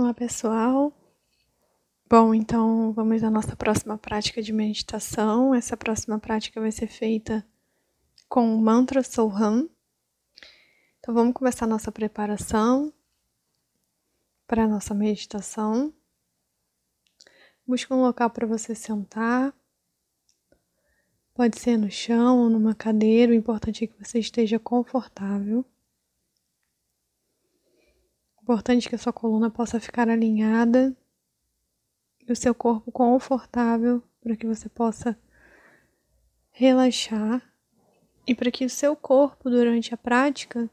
Olá, pessoal. Bom, então vamos à nossa próxima prática de meditação. Essa próxima prática vai ser feita com o mantra Soham. Então vamos começar nossa preparação para a nossa meditação. Busque um local para você sentar. Pode ser no chão ou numa cadeira, o importante é que você esteja confortável. Importante que a sua coluna possa ficar alinhada e o seu corpo confortável para que você possa relaxar e para que o seu corpo durante a prática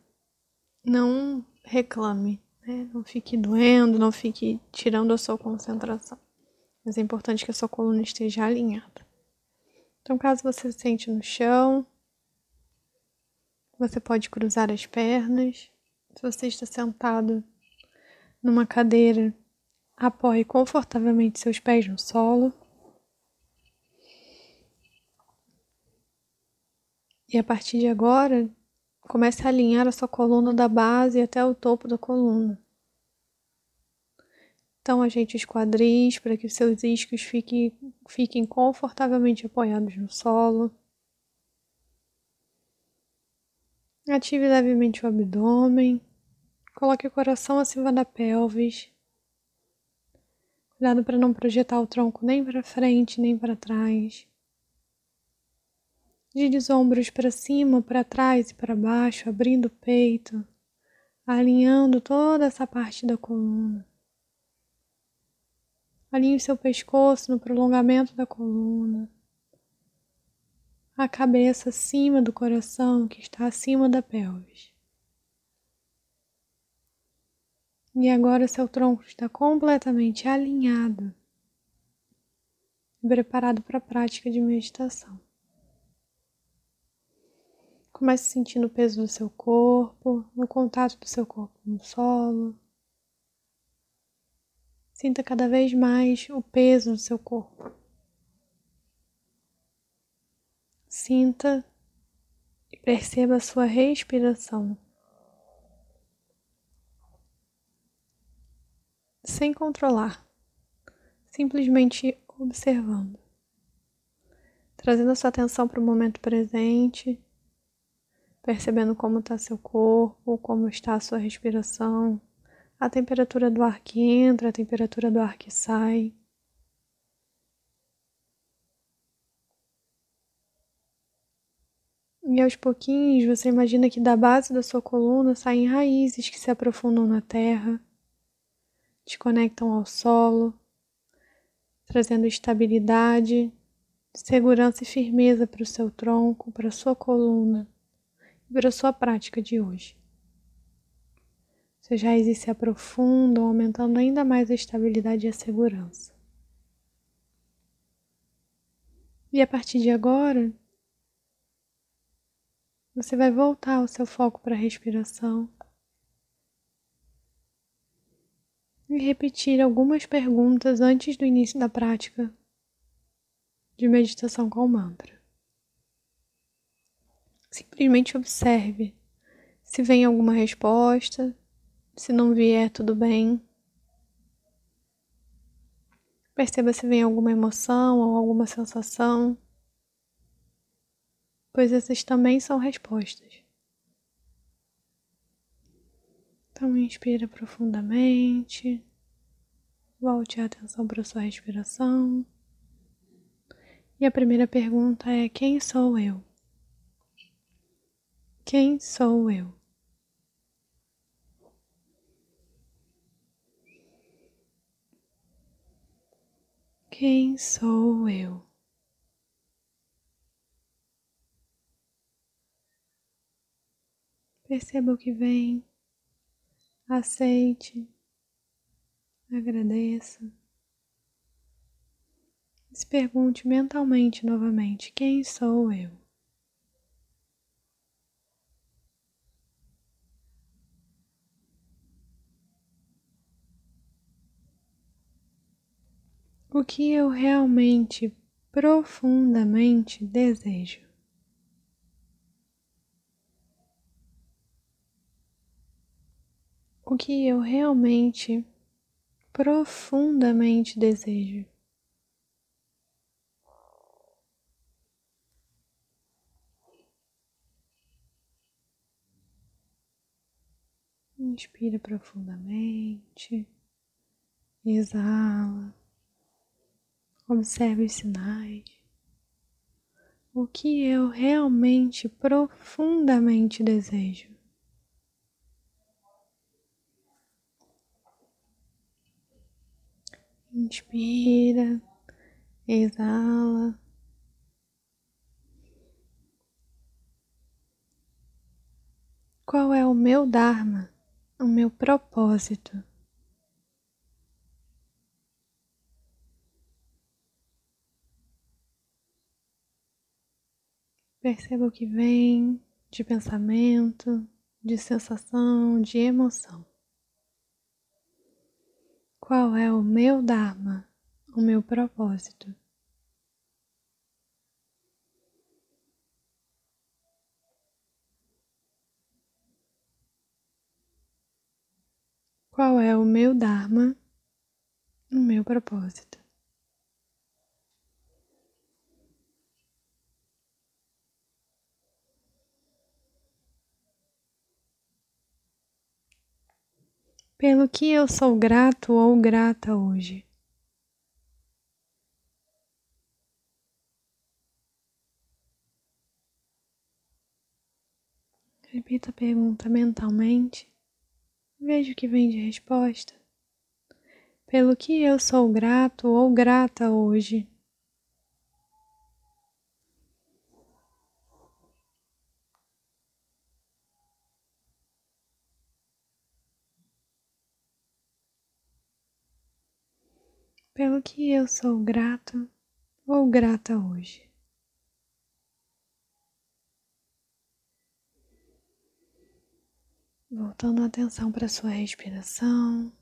não reclame, né? não fique doendo, não fique tirando a sua concentração. Mas é importante que a sua coluna esteja alinhada. Então, caso você se sente no chão, você pode cruzar as pernas. Se você está sentado numa cadeira, apoie confortavelmente seus pés no solo. E a partir de agora, comece a alinhar a sua coluna da base até o topo da coluna. Então, ajeite os quadris para que os seus isquios fiquem, fiquem confortavelmente apoiados no solo. Ative levemente o abdômen. Coloque o coração acima da pelvis. Cuidado para não projetar o tronco nem para frente nem para trás. Gire os ombros para cima, para trás e para baixo, abrindo o peito, alinhando toda essa parte da coluna. Alinhe o seu pescoço no prolongamento da coluna. A cabeça acima do coração, que está acima da pelvis. E agora seu tronco está completamente alinhado preparado para a prática de meditação. Comece sentindo o peso do seu corpo, no contato do seu corpo no solo. Sinta cada vez mais o peso do seu corpo. Sinta e perceba a sua respiração. Sem controlar, simplesmente observando, trazendo a sua atenção para o momento presente, percebendo como está seu corpo, como está a sua respiração, a temperatura do ar que entra, a temperatura do ar que sai. E aos pouquinhos você imagina que da base da sua coluna saem raízes que se aprofundam na terra te conectam ao solo, trazendo estabilidade, segurança e firmeza para o seu tronco, para a sua coluna e para a sua prática de hoje. Seus raízes se aprofundam, aumentando ainda mais a estabilidade e a segurança. E a partir de agora, você vai voltar o seu foco para a respiração. E repetir algumas perguntas antes do início da prática de meditação com o mantra. Simplesmente observe se vem alguma resposta, se não vier, tudo bem. Perceba se vem alguma emoção ou alguma sensação, pois essas também são respostas. Então, inspira profundamente. Volte a atenção para a sua respiração. E a primeira pergunta é: Quem sou eu? Quem sou eu? Quem sou eu? Perceba o que vem aceite, agradeça. Se pergunte mentalmente novamente: quem sou eu? O que eu realmente, profundamente desejo? O que eu realmente profundamente desejo. Inspira profundamente, exala, observe os sinais. O que eu realmente profundamente desejo. Inspira, exala. Qual é o meu Dharma? o meu propósito. Perceba o que vem de pensamento, de sensação, de emoção. Qual é o meu Dharma, o meu propósito? Qual é o meu Dharma, o meu propósito? Pelo que eu sou grato ou grata hoje. Repita a pergunta mentalmente. Veja o que vem de resposta. Pelo que eu sou grato ou grata hoje. Pelo que eu sou grato ou grata hoje. Voltando a atenção para sua respiração,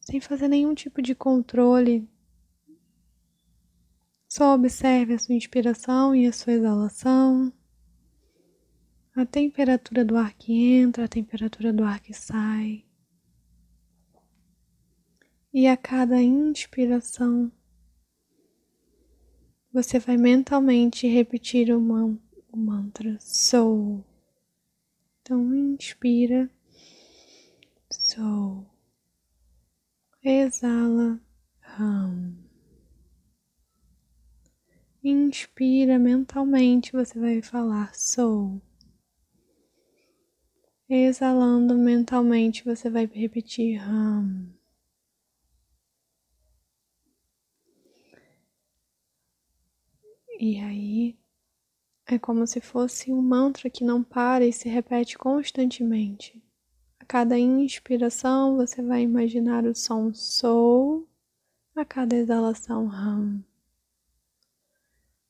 sem fazer nenhum tipo de controle. Só observe a sua inspiração e a sua exalação, a temperatura do ar que entra, a temperatura do ar que sai. E a cada inspiração, você vai mentalmente repetir o, man o mantra Sou. Então, inspira, sou, exala, hum. Inspira mentalmente, você vai falar sou. Exalando mentalmente, você vai repetir hum. E aí, é como se fosse um mantra que não para e se repete constantemente. A cada inspiração você vai imaginar o som sou, a cada exalação ram.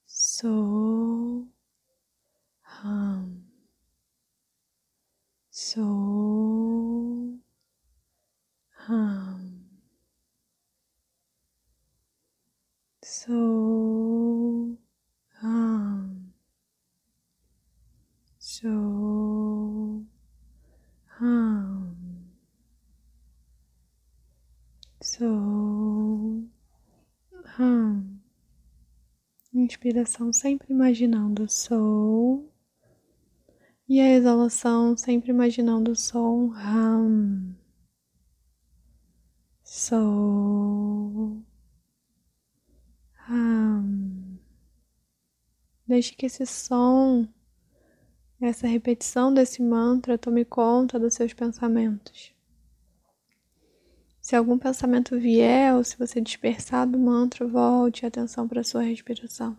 Sou, ram. Sou, ram. Sou, ram. So hum. So hum. Inspiração sempre imaginando sou e a exalação sempre imaginando o som hum. So hum. Deixe que esse som essa repetição desse mantra tome conta dos seus pensamentos. Se algum pensamento vier ou se você dispersar do mantra, volte a atenção para a sua respiração.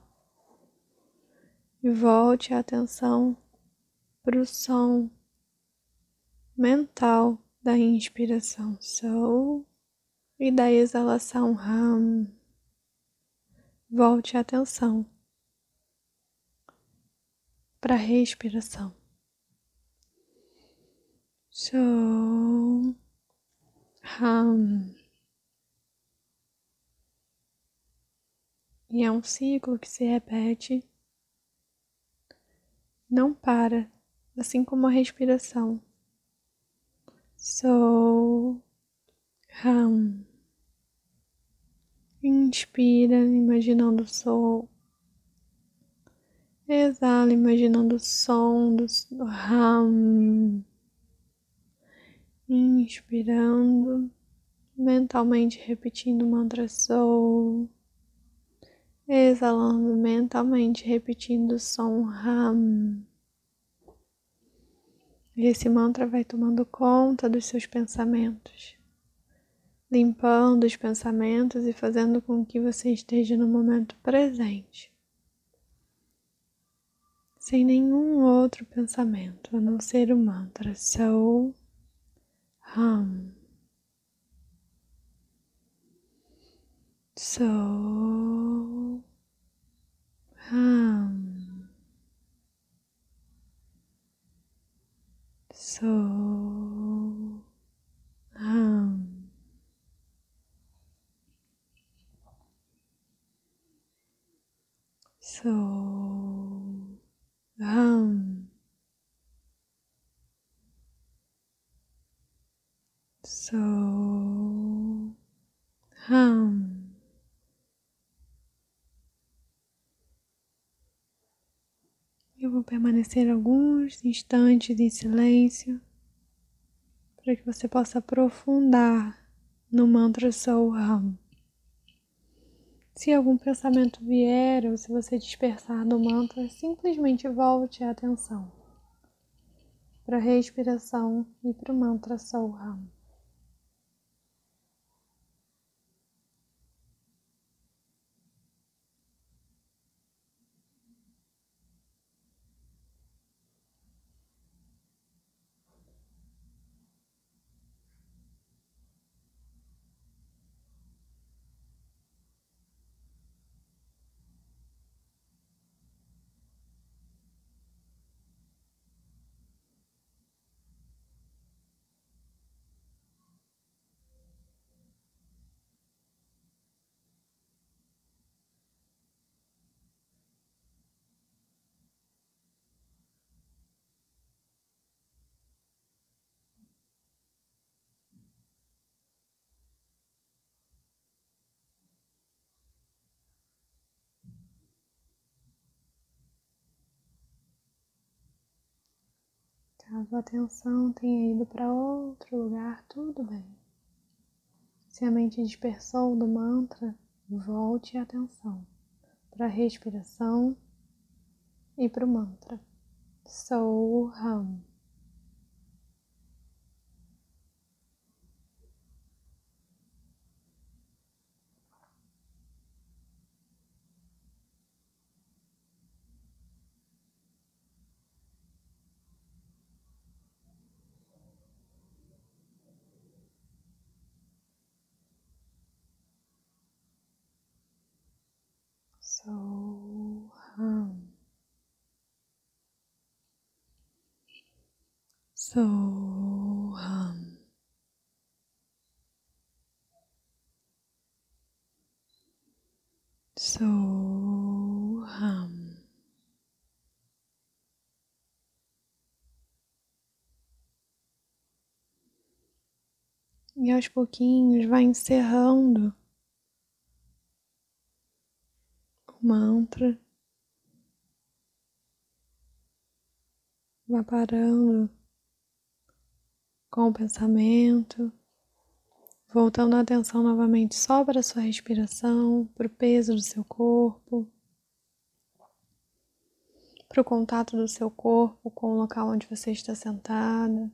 E volte a atenção para o som mental da inspiração so e da exalação ram. Volte a atenção para a respiração. So, E é um ciclo que se repete, não para, assim como a respiração. So, hum. Inspira, imaginando o sol. Exala, imaginando o som do ram. Inspirando, mentalmente repetindo o mantra Soul. Exalando mentalmente, repetindo o som Ram. Esse mantra vai tomando conta dos seus pensamentos, limpando os pensamentos e fazendo com que você esteja no momento presente, sem nenhum outro pensamento a não ser o mantra Soul hum. So hum. So hum. So hum. So hum. Eu vou permanecer alguns instantes em silêncio para que você possa aprofundar no mantra Soul Hum. Se algum pensamento vier ou se você dispersar do mantra, simplesmente volte a atenção para a respiração e para o mantra Soul Caso a atenção tenha ido para outro lugar, tudo bem. Se a mente dispersou do mantra, volte a atenção para a respiração e para o mantra. Sou So hum. So hum. So hum. E aos pouquinhos vai encerrando mantra. Vá parando com o pensamento, voltando a atenção novamente só para a sua respiração, para o peso do seu corpo, para o contato do seu corpo com o local onde você está sentada.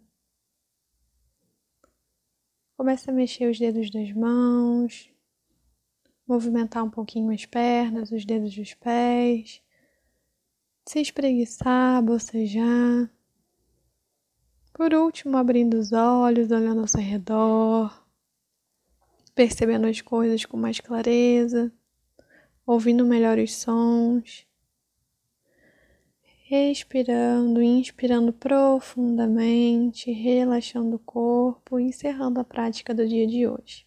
Comece a mexer os dedos das mãos, movimentar um pouquinho as pernas, os dedos dos pés, se espreguiçar, bocejar. Por último, abrindo os olhos, olhando ao seu redor, percebendo as coisas com mais clareza, ouvindo melhor os sons, respirando, inspirando profundamente, relaxando o corpo e encerrando a prática do dia de hoje.